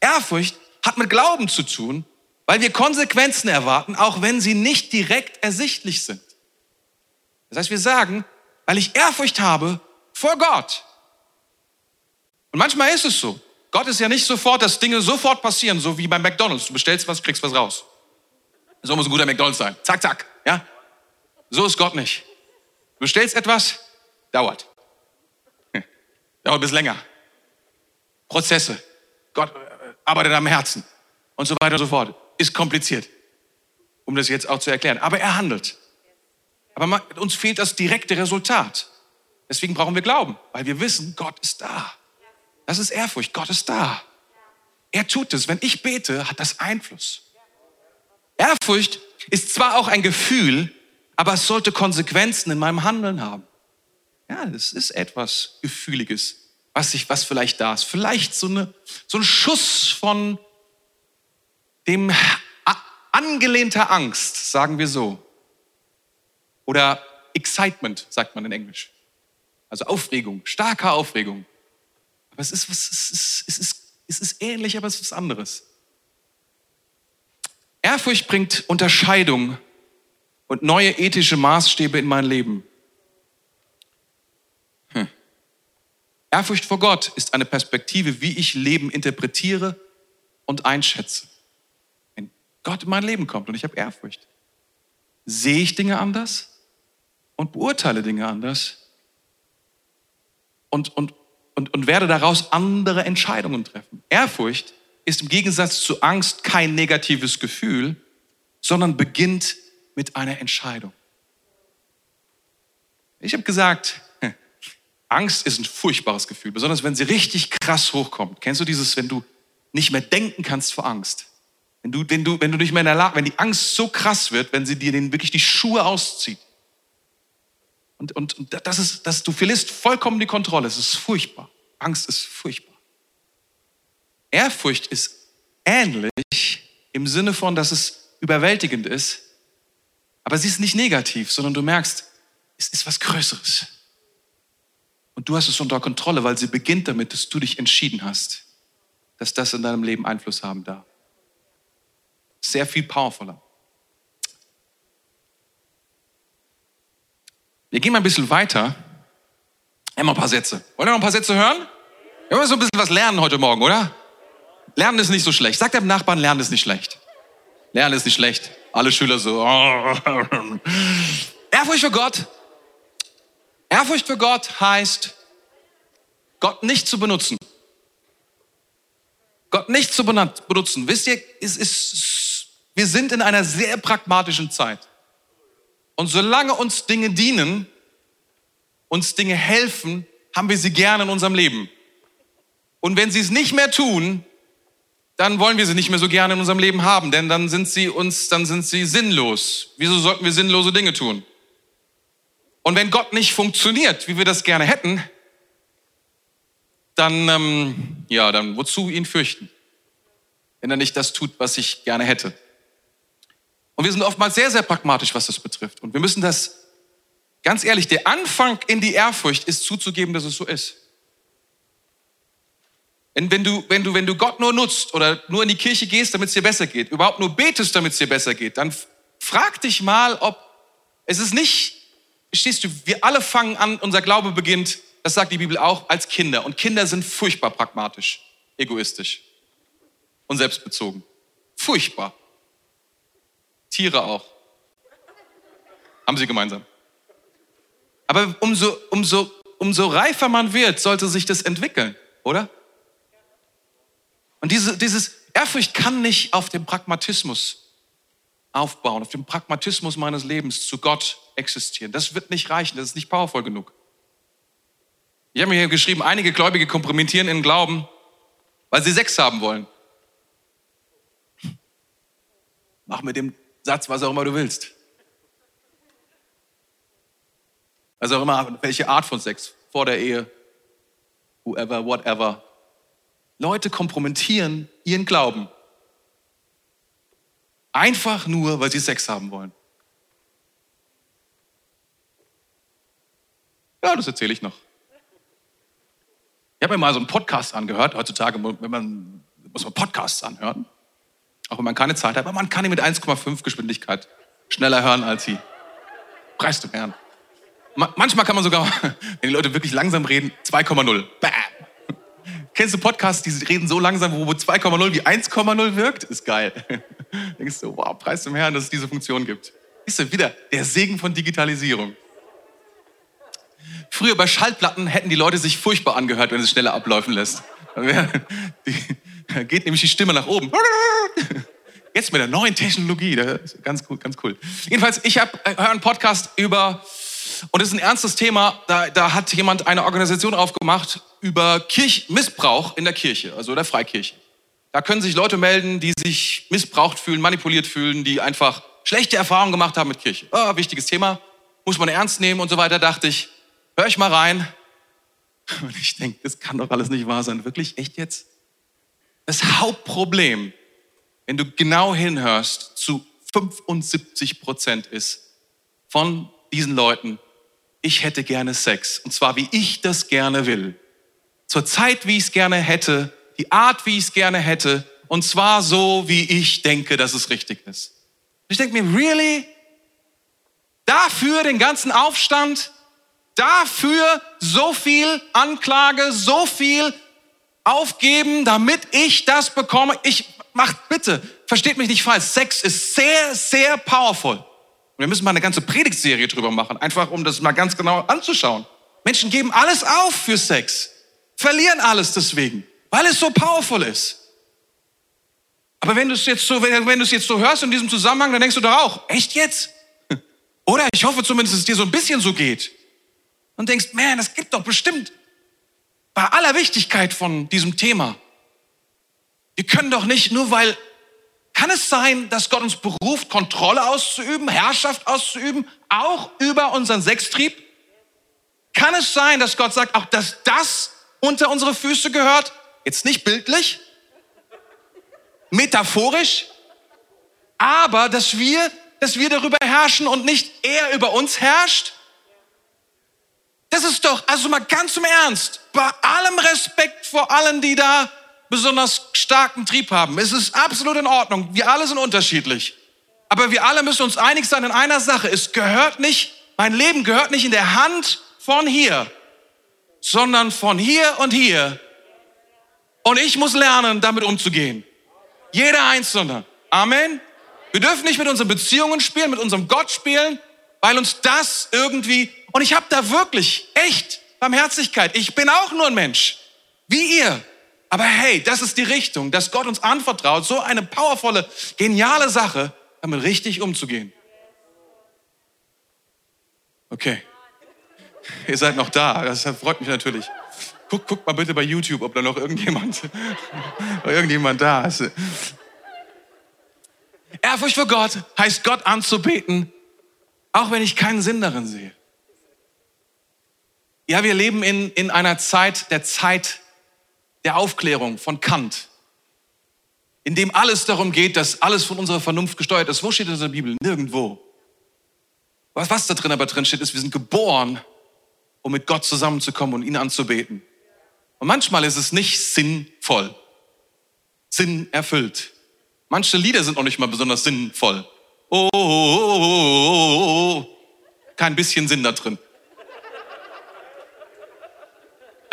Ehrfurcht hat mit Glauben zu tun, weil wir Konsequenzen erwarten, auch wenn sie nicht direkt ersichtlich sind. Das heißt, wir sagen, weil ich Ehrfurcht habe vor Gott. Und manchmal ist es so. Gott ist ja nicht sofort, dass Dinge sofort passieren, so wie bei McDonalds. Du bestellst was, kriegst was raus. So muss ein guter McDonalds sein. Zack, zack. Ja? So ist Gott nicht. Du bestellst etwas, dauert. Dauert bisschen länger. Prozesse. Gott äh, arbeitet am Herzen. Und so weiter und so fort. Ist kompliziert. Um das jetzt auch zu erklären. Aber er handelt. Aber uns fehlt das direkte Resultat. Deswegen brauchen wir Glauben, weil wir wissen, Gott ist da. Das ist Ehrfurcht. Gott ist da. Er tut es. Wenn ich bete, hat das Einfluss. Ehrfurcht ist zwar auch ein Gefühl, aber es sollte Konsequenzen in meinem Handeln haben. Ja, das ist etwas Gefühliges, was ich, was vielleicht da ist. Vielleicht so, eine, so ein Schuss von dem angelehnter Angst, sagen wir so. Oder Excitement, sagt man in Englisch. Also Aufregung, starke Aufregung. Aber es ist, was, es ist, es ist, es ist ähnlich, aber es ist was anderes. Ehrfurcht bringt Unterscheidung und neue ethische Maßstäbe in mein Leben. Hm. Ehrfurcht vor Gott ist eine Perspektive, wie ich Leben interpretiere und einschätze. Gott in mein Leben kommt und ich habe Ehrfurcht, sehe ich Dinge anders und beurteile Dinge anders und, und, und, und werde daraus andere Entscheidungen treffen. Ehrfurcht ist im Gegensatz zu Angst kein negatives Gefühl, sondern beginnt mit einer Entscheidung. Ich habe gesagt, Angst ist ein furchtbares Gefühl, besonders wenn sie richtig krass hochkommt. Kennst du dieses, wenn du nicht mehr denken kannst vor Angst? Wenn du, wenn du, wenn du nicht mehr in der Lage, wenn die Angst so krass wird, wenn sie dir den, wirklich die Schuhe auszieht. Und, und, und das ist, das, du verlierst vollkommen die Kontrolle. Es ist furchtbar. Angst ist furchtbar. Ehrfurcht ist ähnlich im Sinne von, dass es überwältigend ist, aber sie ist nicht negativ, sondern du merkst, es ist was Größeres. Und du hast es unter Kontrolle, weil sie beginnt damit, dass du dich entschieden hast, dass das in deinem Leben Einfluss haben darf. Sehr viel powervoller. Wir gehen mal ein bisschen weiter. Immer ein paar Sätze. Wollen wir noch ein paar Sätze hören? Wir wollen so ein bisschen was lernen heute Morgen, oder? Lernen ist nicht so schlecht. Sag deinem Nachbarn, Lernen ist nicht schlecht. Lernen ist nicht schlecht. Alle Schüler so. Ehrfurcht für Gott. Ehrfurcht für Gott heißt, Gott nicht zu benutzen. Gott nicht zu benutzen. Wisst ihr, es ist, wir sind in einer sehr pragmatischen Zeit. Und solange uns Dinge dienen, uns Dinge helfen, haben wir sie gerne in unserem Leben. Und wenn sie es nicht mehr tun, dann wollen wir sie nicht mehr so gerne in unserem Leben haben, denn dann sind sie uns, dann sind sie sinnlos. Wieso sollten wir sinnlose Dinge tun? Und wenn Gott nicht funktioniert, wie wir das gerne hätten, dann, ähm, ja, dann wozu ihn fürchten? Wenn er nicht das tut, was ich gerne hätte. Und wir sind oftmals sehr, sehr pragmatisch, was das betrifft. Und wir müssen das, ganz ehrlich, der Anfang in die Ehrfurcht ist zuzugeben, dass es so ist. Wenn, wenn, du, wenn, du, wenn du Gott nur nutzt oder nur in die Kirche gehst, damit es dir besser geht, überhaupt nur betest, damit es dir besser geht, dann frag dich mal, ob es ist nicht, stehst du, wir alle fangen an, unser Glaube beginnt, das sagt die Bibel auch, als Kinder. Und Kinder sind furchtbar pragmatisch, egoistisch und selbstbezogen. Furchtbar. Tiere auch. Haben sie gemeinsam. Aber umso, umso, umso reifer man wird, sollte sich das entwickeln, oder? Und diese, dieses Ehrfurcht kann nicht auf dem Pragmatismus aufbauen, auf dem Pragmatismus meines Lebens zu Gott existieren. Das wird nicht reichen, das ist nicht powerful genug. Ich habe mir hier geschrieben, einige Gläubige kompromittieren in Glauben, weil sie Sex haben wollen. Mach mit dem Satz, was auch immer du willst. Also auch immer, welche Art von Sex, vor der Ehe, whoever, whatever. Leute kompromittieren ihren Glauben. Einfach nur, weil sie Sex haben wollen. Ja, das erzähle ich noch. Ich habe mir mal so einen Podcast angehört. Heutzutage wenn man, muss man Podcasts anhören. Auch wenn man keine Zeit hat. Aber man kann ihn mit 1,5 Geschwindigkeit schneller hören als sie. Preis dem Herrn. Manchmal kann man sogar, wenn die Leute wirklich langsam reden, 2,0. Bam. Kennst du Podcasts, die reden so langsam, wo 2,0 wie 1,0 wirkt? Ist geil. Denkst du, wow, preis dem Herrn, dass es diese Funktion gibt. Siehst du, wieder der Segen von Digitalisierung. Früher bei Schallplatten hätten die Leute sich furchtbar angehört, wenn es schneller abläufen lässt. Da geht nämlich die Stimme nach oben. Jetzt mit der neuen Technologie, das ganz cool, ganz cool. Jedenfalls, ich habe äh, höre einen Podcast über und es ist ein ernstes Thema. Da, da hat jemand eine Organisation aufgemacht über Kirch Missbrauch in der Kirche, also der Freikirche. Da können sich Leute melden, die sich missbraucht fühlen, manipuliert fühlen, die einfach schlechte Erfahrungen gemacht haben mit Kirche. Oh, wichtiges Thema, muss man ernst nehmen und so weiter. Dachte ich, hör ich mal rein. Und ich denke, das kann doch alles nicht wahr sein. Wirklich? Echt jetzt? Das Hauptproblem, wenn du genau hinhörst, zu 75 Prozent ist von diesen Leuten ich hätte gerne Sex. Und zwar, wie ich das gerne will. Zur Zeit, wie ich es gerne hätte. Die Art, wie ich es gerne hätte. Und zwar so, wie ich denke, dass es richtig ist. Ich denke mir, really? Dafür den ganzen Aufstand? Dafür so viel Anklage, so viel aufgeben, damit ich das bekomme? Ich, macht bitte, versteht mich nicht falsch. Sex ist sehr, sehr powerful. Wir müssen mal eine ganze Predigtserie drüber machen, einfach um das mal ganz genau anzuschauen. Menschen geben alles auf für Sex, verlieren alles deswegen, weil es so powerful ist. Aber wenn du es jetzt so, wenn, wenn du es jetzt so hörst in diesem Zusammenhang, dann denkst du doch auch, echt jetzt? Oder ich hoffe zumindest, dass es dir so ein bisschen so geht. Und denkst, man, es gibt doch bestimmt bei aller Wichtigkeit von diesem Thema. Wir können doch nicht, nur weil kann es sein, dass Gott uns beruft, Kontrolle auszuüben, Herrschaft auszuüben, auch über unseren Sextrieb? Kann es sein, dass Gott sagt, auch dass das unter unsere Füße gehört? Jetzt nicht bildlich, metaphorisch, aber dass wir, dass wir darüber herrschen und nicht er über uns herrscht? Das ist doch, also mal ganz im Ernst, bei allem Respekt vor allen, die da besonders starken Trieb haben. Es ist absolut in Ordnung. Wir alle sind unterschiedlich. Aber wir alle müssen uns einig sein in einer Sache. Es gehört nicht, mein Leben gehört nicht in der Hand von hier, sondern von hier und hier. Und ich muss lernen, damit umzugehen. Jeder Einzelne. Amen. Wir dürfen nicht mit unseren Beziehungen spielen, mit unserem Gott spielen, weil uns das irgendwie, und ich habe da wirklich echt Barmherzigkeit. Ich bin auch nur ein Mensch, wie ihr. Aber hey, das ist die Richtung, dass Gott uns anvertraut, so eine powervolle, geniale Sache, damit richtig umzugehen. Okay. Ihr seid noch da, das freut mich natürlich. Guck, guck mal bitte bei YouTube, ob da noch irgendjemand, irgendjemand da ist. Ehrfurcht vor Gott heißt Gott anzubeten, auch wenn ich keinen Sinn darin sehe. Ja, wir leben in, in einer Zeit der Zeit der Aufklärung von Kant, in dem alles darum geht, dass alles von unserer Vernunft gesteuert ist. Wo steht das in der Bibel? Nirgendwo. Was, was da drin aber drin steht, ist, wir sind geboren, um mit Gott zusammenzukommen und ihn anzubeten. Und manchmal ist es nicht sinnvoll, Sinn erfüllt. Manche Lieder sind auch nicht mal besonders sinnvoll. Oh, oh, oh, oh, oh. kein bisschen Sinn da drin.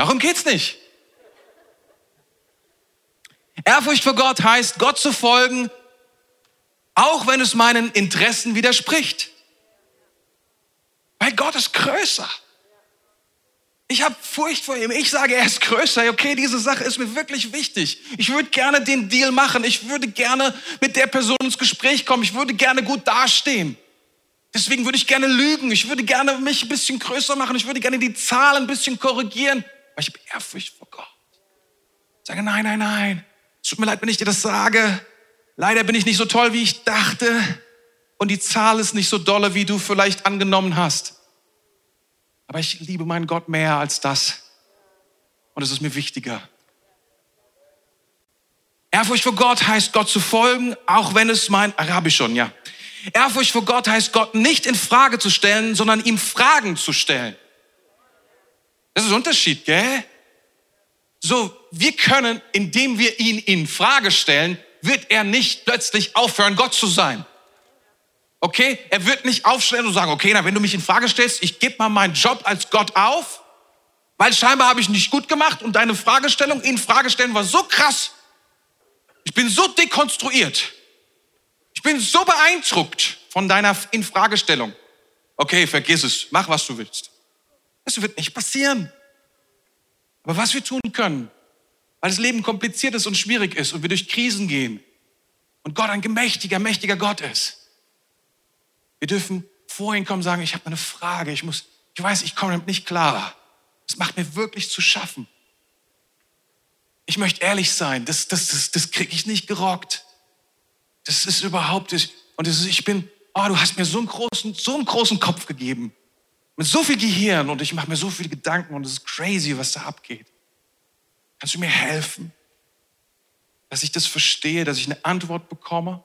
Darum geht's nicht. Ehrfurcht vor Gott heißt, Gott zu folgen, auch wenn es meinen Interessen widerspricht. Weil Gott ist größer. Ich habe Furcht vor ihm. Ich sage, er ist größer. Okay, diese Sache ist mir wirklich wichtig. Ich würde gerne den Deal machen. Ich würde gerne mit der Person ins Gespräch kommen. Ich würde gerne gut dastehen. Deswegen würde ich gerne lügen. Ich würde gerne mich ein bisschen größer machen. Ich würde gerne die Zahlen ein bisschen korrigieren. Weil ich habe Ehrfurcht vor Gott. Ich sage, nein, nein, nein. Es tut mir leid, wenn ich dir das sage. Leider bin ich nicht so toll, wie ich dachte. Und die Zahl ist nicht so dolle, wie du vielleicht angenommen hast. Aber ich liebe meinen Gott mehr als das. Und es ist mir wichtiger. Ehrfurcht vor Gott heißt Gott zu folgen, auch wenn es mein Arabisch schon, ja. Ehrfurcht vor Gott heißt Gott nicht in Frage zu stellen, sondern ihm Fragen zu stellen. Das ist Unterschied, gell? So, wir können, indem wir ihn in Frage stellen, wird er nicht plötzlich aufhören, Gott zu sein. Okay? Er wird nicht aufstellen und sagen, okay, na, wenn du mich in Frage stellst, ich gebe mal meinen Job als Gott auf, weil scheinbar habe ich nicht gut gemacht und deine Fragestellung, in Frage stellen war so krass. Ich bin so dekonstruiert. Ich bin so beeindruckt von deiner Infragestellung. Okay, vergiss es. Mach, was du willst. Das wird nicht passieren. Aber was wir tun können, weil das Leben kompliziert ist und schwierig ist und wir durch Krisen gehen und Gott ein gemächtiger, mächtiger Gott ist, wir dürfen vorhin kommen und sagen, ich habe eine Frage, ich muss, ich weiß, ich komme damit nicht klar. Das macht mir wirklich zu schaffen. Ich möchte ehrlich sein, das, das, das, das kriege ich nicht gerockt. Das ist überhaupt, nicht. und das ist, ich bin, oh, du hast mir so einen großen, so einen großen Kopf gegeben mit so viel Gehirn und ich mache mir so viele Gedanken und es ist crazy, was da abgeht. Kannst du mir helfen, dass ich das verstehe, dass ich eine Antwort bekomme?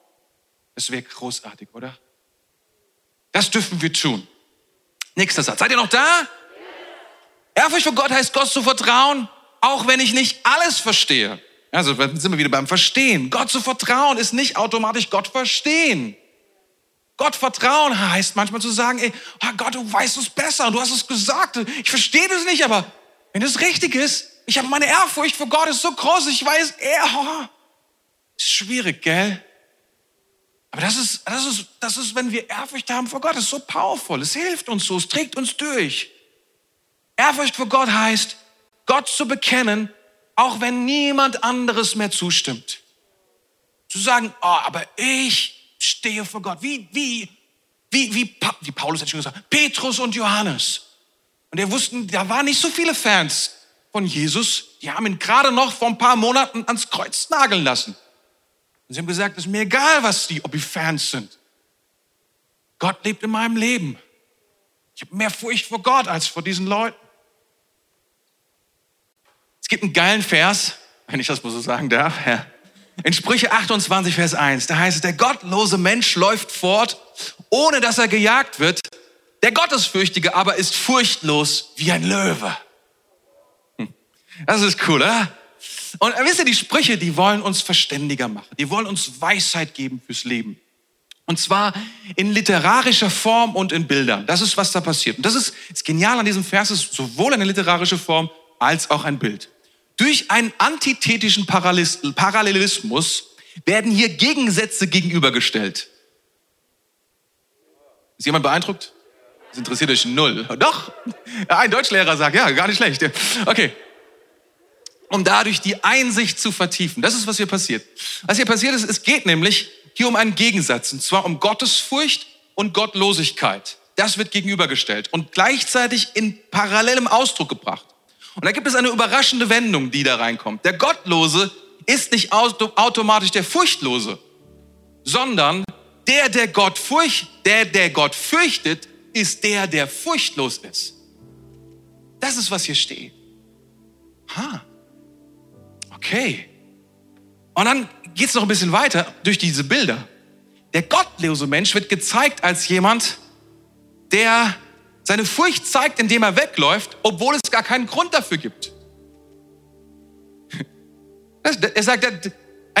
Das wäre großartig, oder? Das dürfen wir tun. Nächster Satz. Seid ihr noch da? Ehrfurcht vor Gott heißt, Gott zu vertrauen, auch wenn ich nicht alles verstehe. Also sind wir wieder beim Verstehen. Gott zu vertrauen ist nicht automatisch Gott verstehen. Gott vertrauen heißt manchmal zu sagen, ey, oh Gott, du weißt es besser, du hast es gesagt, ich verstehe das nicht, aber wenn es richtig ist, ich habe meine Ehrfurcht vor Gott ist so groß, ich weiß, er, oh, ist schwierig, gell? Aber das ist, das ist, das ist, wenn wir Ehrfurcht haben vor Gott, ist so powerful, es hilft uns so, es trägt uns durch. Ehrfurcht vor Gott heißt, Gott zu bekennen, auch wenn niemand anderes mehr zustimmt. Zu sagen, oh, aber ich stehe vor Gott. Wie, wie, wie, wie, wie Paulus hat schon gesagt, Petrus und Johannes. Und er wussten, da waren nicht so viele Fans von Jesus. Die haben ihn gerade noch vor ein paar Monaten ans Kreuz nageln lassen. Und sie haben gesagt, es ist mir egal, was die, ob die Fans sind. Gott lebt in meinem Leben. Ich habe mehr Furcht vor Gott als vor diesen Leuten. Es gibt einen geilen Vers, wenn ich das mal so sagen darf. Ja. In Sprüche 28, Vers 1, da heißt es, der gottlose Mensch läuft fort, ohne dass er gejagt wird. Der Gottesfürchtige aber ist furchtlos wie ein Löwe. Hm. Das ist cool, oder? Und wisst ihr, die Sprüche, die wollen uns verständiger machen. Die wollen uns Weisheit geben fürs Leben. Und zwar in literarischer Form und in Bildern. Das ist, was da passiert. Und das ist, ist genial an diesem Vers, ist sowohl eine literarische Form als auch ein Bild. Durch einen antithetischen Parallelismus werden hier Gegensätze gegenübergestellt. Ist jemand beeindruckt? Das interessiert euch null. Doch, ein Deutschlehrer sagt, ja, gar nicht schlecht. Okay. Um dadurch die Einsicht zu vertiefen. Das ist, was hier passiert. Was hier passiert ist, es geht nämlich hier um einen Gegensatz, und zwar um Gottesfurcht und Gottlosigkeit. Das wird gegenübergestellt und gleichzeitig in parallelem Ausdruck gebracht. Und da gibt es eine überraschende Wendung, die da reinkommt. Der Gottlose ist nicht automatisch der Furchtlose, sondern der, der Gott furcht, der, der Gott fürchtet, ist der, der furchtlos ist. Das ist, was hier steht. Ha. Okay. Und dann geht es noch ein bisschen weiter durch diese Bilder. Der gottlose Mensch wird gezeigt als jemand, der seine Furcht zeigt, indem er wegläuft, obwohl es gar keinen Grund dafür gibt. Er sagt,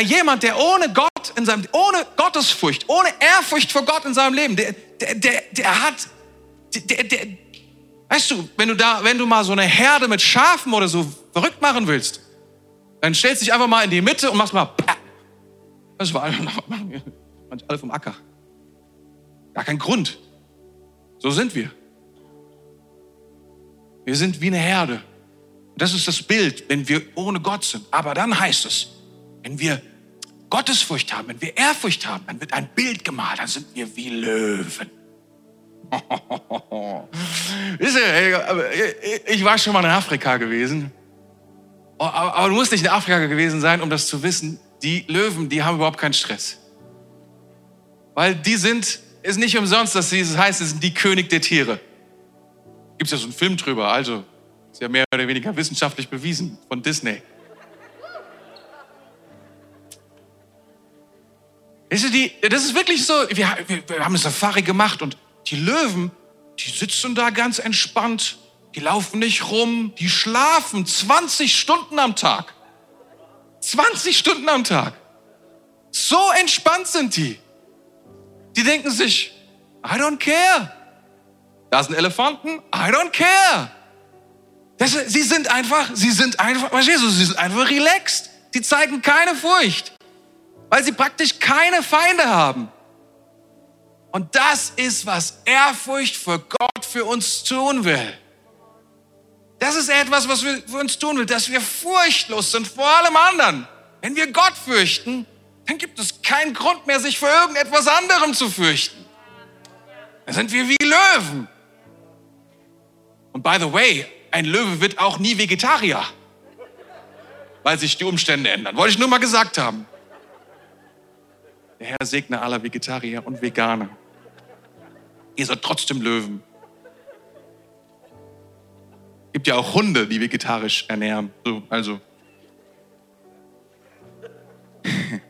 jemand, der ohne Gott in seinem, ohne Gottesfurcht, ohne Ehrfurcht vor Gott in seinem Leben, der, der, der, der hat, der, der, weißt du, wenn du da, wenn du mal so eine Herde mit Schafen oder so verrückt machen willst, dann stellst du dich einfach mal in die Mitte und machst mal, das war alle vom Acker. Gar kein Grund. So sind wir. Wir sind wie eine Herde. Das ist das Bild, wenn wir ohne Gott sind. Aber dann heißt es, wenn wir Gottesfurcht haben, wenn wir Ehrfurcht haben, dann wird ein Bild gemalt, dann sind wir wie Löwen. Wisst ihr, ich war schon mal in Afrika gewesen. Oh, aber du musst nicht in Afrika gewesen sein, um das zu wissen. Die Löwen, die haben überhaupt keinen Stress. Weil die sind, ist nicht umsonst, dass sie, das heißt, sie sind die König der Tiere. Gibt es ja so einen Film drüber, also ist ja mehr oder weniger wissenschaftlich bewiesen von Disney. das ist wirklich so, wir, haben eine Safari gemacht und die Löwen, die sitzen da ganz entspannt, die laufen nicht rum, die schlafen 20 Stunden am Tag. 20 Stunden am Tag. So entspannt sind die. Die denken sich, I don't care. Da sind Elefanten, I don't care. Das, sie sind einfach, sie sind einfach, verstehst du, sie sind einfach relaxed. Sie zeigen keine Furcht, weil sie praktisch keine Feinde haben. Und das ist, was Ehrfurcht für Gott für uns tun will. Das ist etwas, was wir für uns tun will, dass wir furchtlos sind vor allem anderen. Wenn wir Gott fürchten, dann gibt es keinen Grund mehr, sich vor irgendetwas anderem zu fürchten. Dann sind wir wie Löwen. Und by the way, ein Löwe wird auch nie Vegetarier, weil sich die Umstände ändern. Wollte ich nur mal gesagt haben. Der Herr segne aller Vegetarier und Veganer. Ihr seid trotzdem Löwen. Gibt ja auch Hunde, die vegetarisch ernähren. So, also.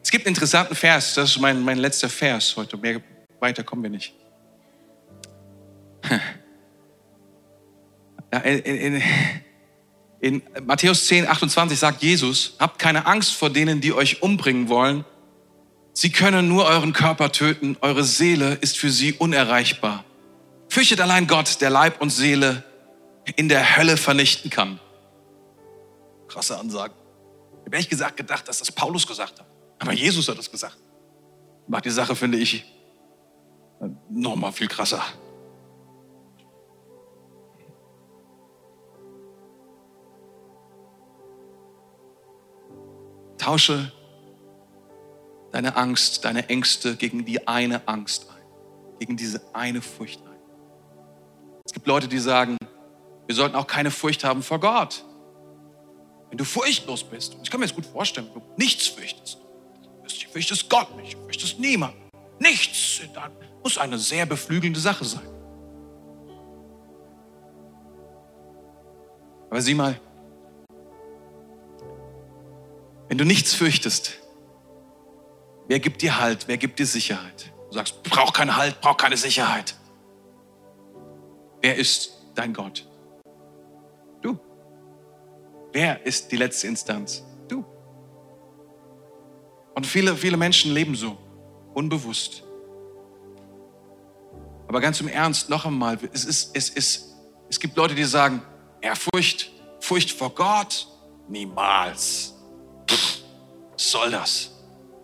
Es gibt einen interessanten Vers, das ist mein, mein letzter Vers heute. Mehr weiter kommen wir nicht. In, in, in Matthäus 10, 28 sagt Jesus, habt keine Angst vor denen, die euch umbringen wollen. Sie können nur euren Körper töten, eure Seele ist für sie unerreichbar. Fürchtet allein Gott, der Leib und Seele in der Hölle vernichten kann. Krasse Ansage. Ich habe ehrlich gesagt gedacht, dass das Paulus gesagt hat. Aber Jesus hat es gesagt. Macht die Sache, finde ich, nochmal viel krasser. Tausche deine Angst, deine Ängste gegen die eine Angst ein, gegen diese eine Furcht ein. Es gibt Leute, die sagen, wir sollten auch keine Furcht haben vor Gott. Wenn du furchtlos bist, und ich kann mir das gut vorstellen, wenn du nichts fürchtest, du fürchtest Gott nicht, du fürchtest niemand, nichts, dann muss eine sehr beflügelnde Sache sein. Aber sieh mal, wenn du nichts fürchtest, wer gibt dir Halt, wer gibt dir Sicherheit? Du sagst, brauch keinen Halt, brauch keine Sicherheit. Wer ist dein Gott? Du. Wer ist die letzte Instanz? Du. Und viele, viele Menschen leben so, unbewusst. Aber ganz im Ernst, noch einmal, es, ist, es, ist, es gibt Leute, die sagen, Ehrfurcht, Furcht vor Gott, niemals. Was soll das?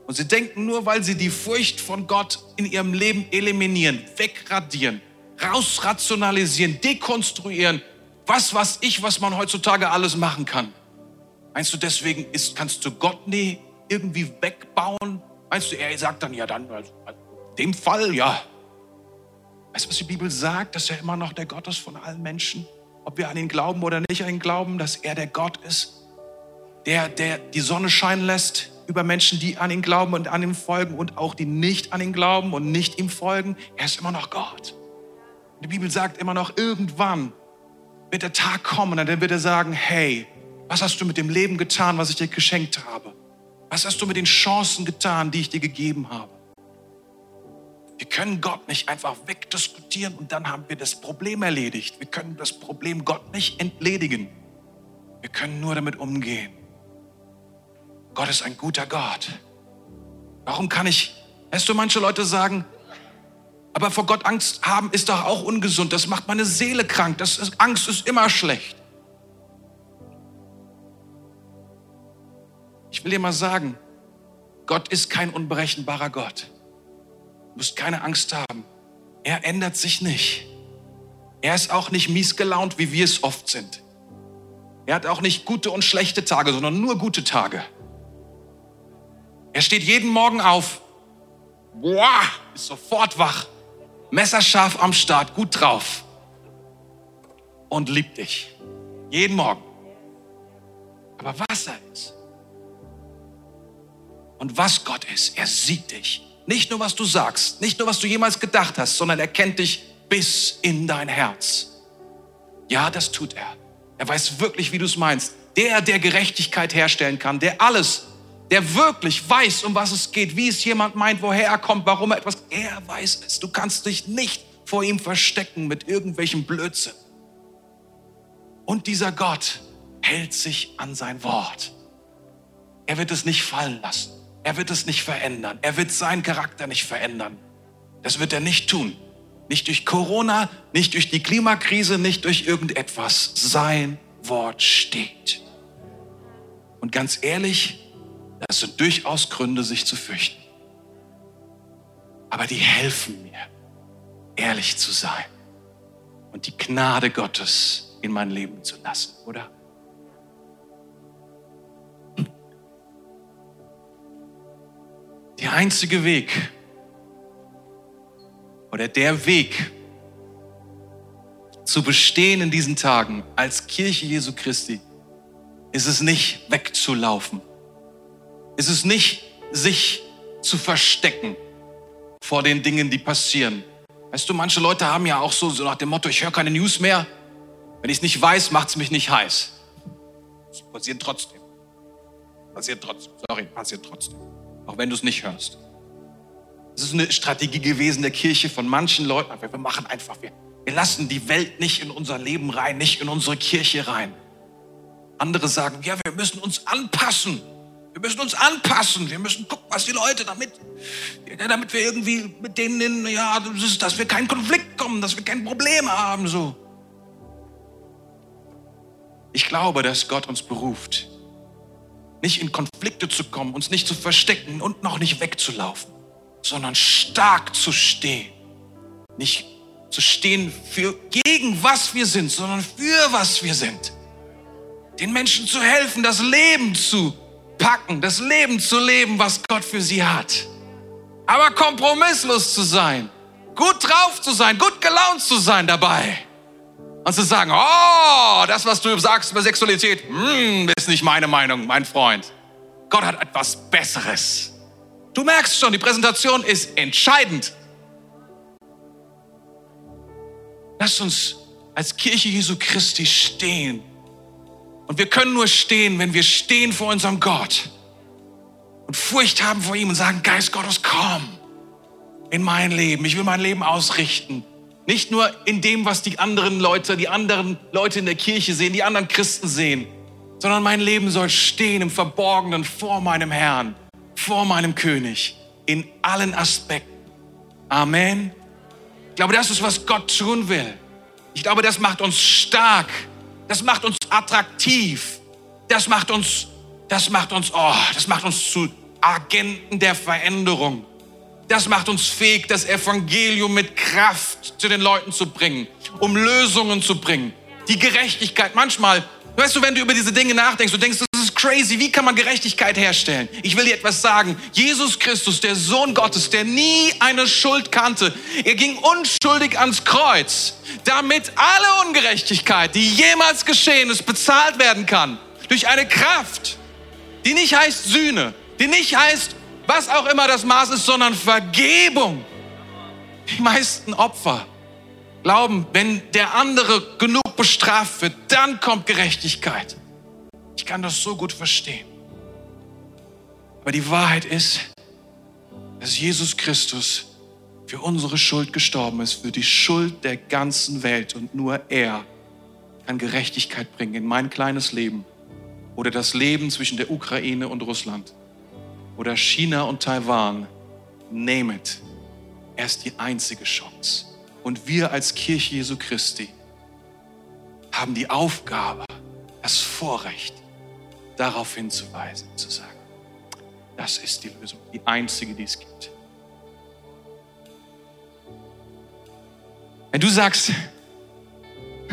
Und sie denken nur, weil sie die Furcht von Gott in ihrem Leben eliminieren, wegradieren, rausrationalisieren, dekonstruieren, was was ich, was man heutzutage alles machen kann. Meinst du, deswegen ist, kannst du Gott nie irgendwie wegbauen? Meinst du, er sagt dann, ja, dann, also, in dem Fall, ja. Weißt du, was die Bibel sagt? Dass er immer noch der Gott ist von allen Menschen. Ob wir an ihn glauben oder nicht an ihn glauben, dass er der Gott ist, der, der die Sonne scheinen lässt über Menschen, die an ihn glauben und an ihm folgen und auch die nicht an ihn glauben und nicht ihm folgen. Er ist immer noch Gott. Die Bibel sagt immer noch, irgendwann wird der Tag kommen und dann wird er sagen, hey, was hast du mit dem Leben getan, was ich dir geschenkt habe? Was hast du mit den Chancen getan, die ich dir gegeben habe? Wir können Gott nicht einfach wegdiskutieren und dann haben wir das Problem erledigt. Wir können das Problem Gott nicht entledigen. Wir können nur damit umgehen. Gott ist ein guter Gott. Warum kann ich, weißt du, manche Leute sagen, aber vor Gott Angst haben ist doch auch ungesund. Das macht meine Seele krank. Das ist, Angst ist immer schlecht. Ich will dir mal sagen, Gott ist kein unberechenbarer Gott. Du musst keine Angst haben. Er ändert sich nicht. Er ist auch nicht mies gelaunt, wie wir es oft sind. Er hat auch nicht gute und schlechte Tage, sondern nur gute Tage. Er steht jeden Morgen auf, boah, ist sofort wach, messerscharf am Start, gut drauf und liebt dich. Jeden Morgen. Aber was er ist und was Gott ist, er sieht dich. Nicht nur, was du sagst, nicht nur, was du jemals gedacht hast, sondern er kennt dich bis in dein Herz. Ja, das tut er. Er weiß wirklich, wie du es meinst. Der, der Gerechtigkeit herstellen kann, der alles der wirklich weiß, um was es geht, wie es jemand meint, woher er kommt, warum er etwas, er weiß es. Du kannst dich nicht vor ihm verstecken mit irgendwelchem Blödsinn. Und dieser Gott hält sich an sein Wort. Er wird es nicht fallen lassen. Er wird es nicht verändern. Er wird seinen Charakter nicht verändern. Das wird er nicht tun. Nicht durch Corona, nicht durch die Klimakrise, nicht durch irgendetwas. Sein Wort steht. Und ganz ehrlich, das sind durchaus Gründe, sich zu fürchten. Aber die helfen mir, ehrlich zu sein und die Gnade Gottes in mein Leben zu lassen, oder? Der einzige Weg oder der Weg zu bestehen in diesen Tagen als Kirche Jesu Christi ist es nicht wegzulaufen ist es nicht, sich zu verstecken vor den Dingen, die passieren. Weißt du, manche Leute haben ja auch so, so nach dem Motto, ich höre keine News mehr. Wenn ich es nicht weiß, macht es mich nicht heiß. Es passiert trotzdem. Passiert trotzdem. Sorry, passiert trotzdem. Auch wenn du es nicht hörst. Es ist eine Strategie gewesen der Kirche von manchen Leuten. Wir machen einfach, wir, Wir lassen die Welt nicht in unser Leben rein, nicht in unsere Kirche rein. Andere sagen, ja, wir müssen uns anpassen. Wir müssen uns anpassen. Wir müssen gucken, was die Leute damit, damit wir irgendwie mit denen, ja, dass wir keinen Konflikt kommen, dass wir kein Problem haben, so. Ich glaube, dass Gott uns beruft, nicht in Konflikte zu kommen, uns nicht zu verstecken und noch nicht wegzulaufen, sondern stark zu stehen. Nicht zu stehen für gegen was wir sind, sondern für was wir sind. Den Menschen zu helfen, das Leben zu packen, das Leben zu leben, was Gott für sie hat. Aber kompromisslos zu sein, gut drauf zu sein, gut gelaunt zu sein dabei. Und zu sagen, oh, das, was du sagst über Sexualität, mm, ist nicht meine Meinung, mein Freund. Gott hat etwas Besseres. Du merkst schon, die Präsentation ist entscheidend. Lass uns als Kirche Jesu Christi stehen und wir können nur stehen, wenn wir stehen vor unserem Gott und Furcht haben vor ihm und sagen, Geist Gottes, komm in mein Leben. Ich will mein Leben ausrichten. Nicht nur in dem, was die anderen Leute, die anderen Leute in der Kirche sehen, die anderen Christen sehen, sondern mein Leben soll stehen im Verborgenen vor meinem Herrn, vor meinem König, in allen Aspekten. Amen. Ich glaube, das ist, was Gott tun will. Ich glaube, das macht uns stark. Das macht uns attraktiv. Das macht uns, das macht uns, oh, das macht uns zu Agenten der Veränderung. Das macht uns fähig, das Evangelium mit Kraft zu den Leuten zu bringen, um Lösungen zu bringen. Die Gerechtigkeit. Manchmal, weißt du, wenn du über diese Dinge nachdenkst, du denkst, crazy. Wie kann man Gerechtigkeit herstellen? Ich will dir etwas sagen. Jesus Christus, der Sohn Gottes, der nie eine Schuld kannte, er ging unschuldig ans Kreuz damit alle Ungerechtigkeit, die jemals geschehen ist, bezahlt werden kann. Durch eine Kraft, die nicht heißt Sühne, die nicht heißt, was auch immer das Maß ist, sondern Vergebung. Die meisten Opfer glauben, wenn der andere genug bestraft wird, dann kommt Gerechtigkeit. Ich kann das so gut verstehen. Aber die Wahrheit ist, dass Jesus Christus für unsere Schuld gestorben ist, für die Schuld der ganzen Welt. Und nur er kann Gerechtigkeit bringen in mein kleines Leben oder das Leben zwischen der Ukraine und Russland oder China und Taiwan. Name it. Er ist die einzige Chance. Und wir als Kirche Jesu Christi haben die Aufgabe, das Vorrecht, darauf hinzuweisen, zu sagen, das ist die Lösung, die einzige, die es gibt. Wenn du sagst,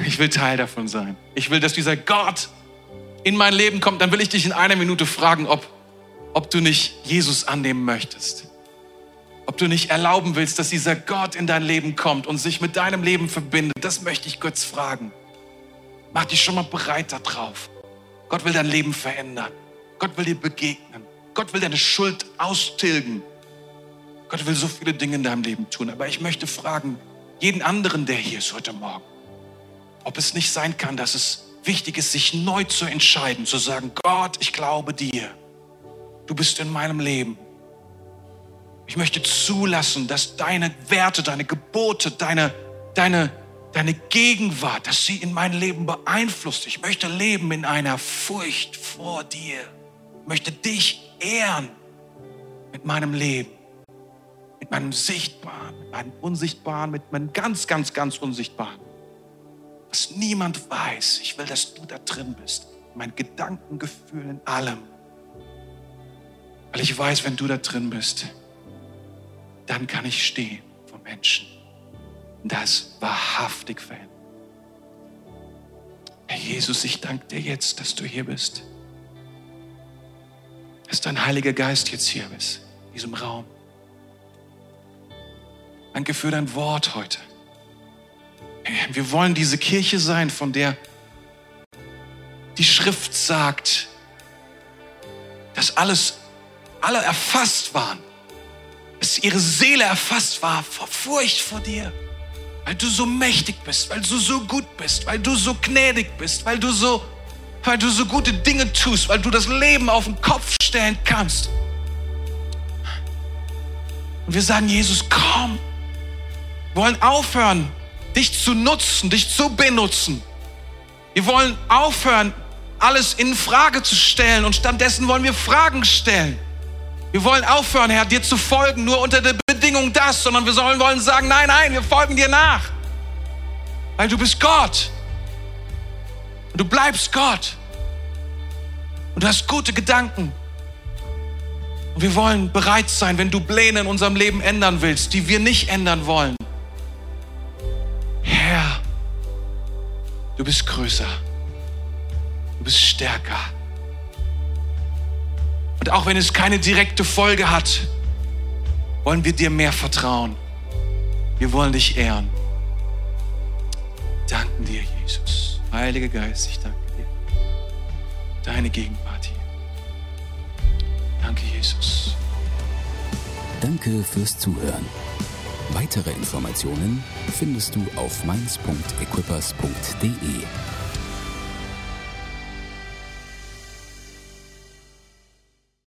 ich will Teil davon sein, ich will, dass dieser Gott in mein Leben kommt, dann will ich dich in einer Minute fragen, ob, ob du nicht Jesus annehmen möchtest. Ob du nicht erlauben willst, dass dieser Gott in dein Leben kommt und sich mit deinem Leben verbindet. Das möchte ich kurz fragen. Mach dich schon mal bereit darauf. Gott will dein Leben verändern. Gott will dir begegnen. Gott will deine Schuld austilgen. Gott will so viele Dinge in deinem Leben tun. Aber ich möchte fragen, jeden anderen, der hier ist heute Morgen, ob es nicht sein kann, dass es wichtig ist, sich neu zu entscheiden, zu sagen, Gott, ich glaube dir. Du bist in meinem Leben. Ich möchte zulassen, dass deine Werte, deine Gebote, deine, deine, deine Gegenwart, dass sie in mein Leben beeinflusst. Ich möchte leben in einer Furcht vor dir. Ich möchte dich ehren mit meinem Leben mit meinem Sichtbaren, mit meinem Unsichtbaren, mit meinem ganz, ganz, ganz Unsichtbaren. Was niemand weiß. Ich will, dass du da drin bist. Mein Gedankengefühl in allem. Weil ich weiß, wenn du da drin bist, dann kann ich stehen vor Menschen. Das wahrhaftig verändern. Herr Jesus, ich danke dir jetzt, dass du hier bist. Dass dein Heiliger Geist jetzt hier ist, in diesem Raum. Danke für dein Wort heute. Wir wollen diese Kirche sein, von der die Schrift sagt, dass alles, alle erfasst waren, dass ihre Seele erfasst war vor Furcht vor dir, weil du so mächtig bist, weil du so gut bist, weil du so gnädig bist, weil du so, weil du so gute Dinge tust, weil du das Leben auf den Kopf stellen kannst. Und wir sagen, Jesus, komm, wollen aufhören, dich zu nutzen, dich zu benutzen. Wir wollen aufhören, alles in Frage zu stellen und stattdessen wollen wir Fragen stellen. Wir wollen aufhören, Herr, dir zu folgen, nur unter der Bedingung das, sondern wir sollen wollen sagen, nein, nein, wir folgen dir nach. Weil du bist Gott. Und du bleibst Gott. Und du hast gute Gedanken. Und wir wollen bereit sein, wenn du Pläne in unserem Leben ändern willst, die wir nicht ändern wollen. Herr, du bist größer. Du bist stärker. Und auch wenn es keine direkte Folge hat, wollen wir dir mehr vertrauen. Wir wollen dich ehren. Danken dir, Jesus. Heiliger Geist, ich danke dir. Deine Gegenwart hier. Danke, Jesus. Danke fürs Zuhören. Weitere Informationen findest du auf mainz.equippers.de.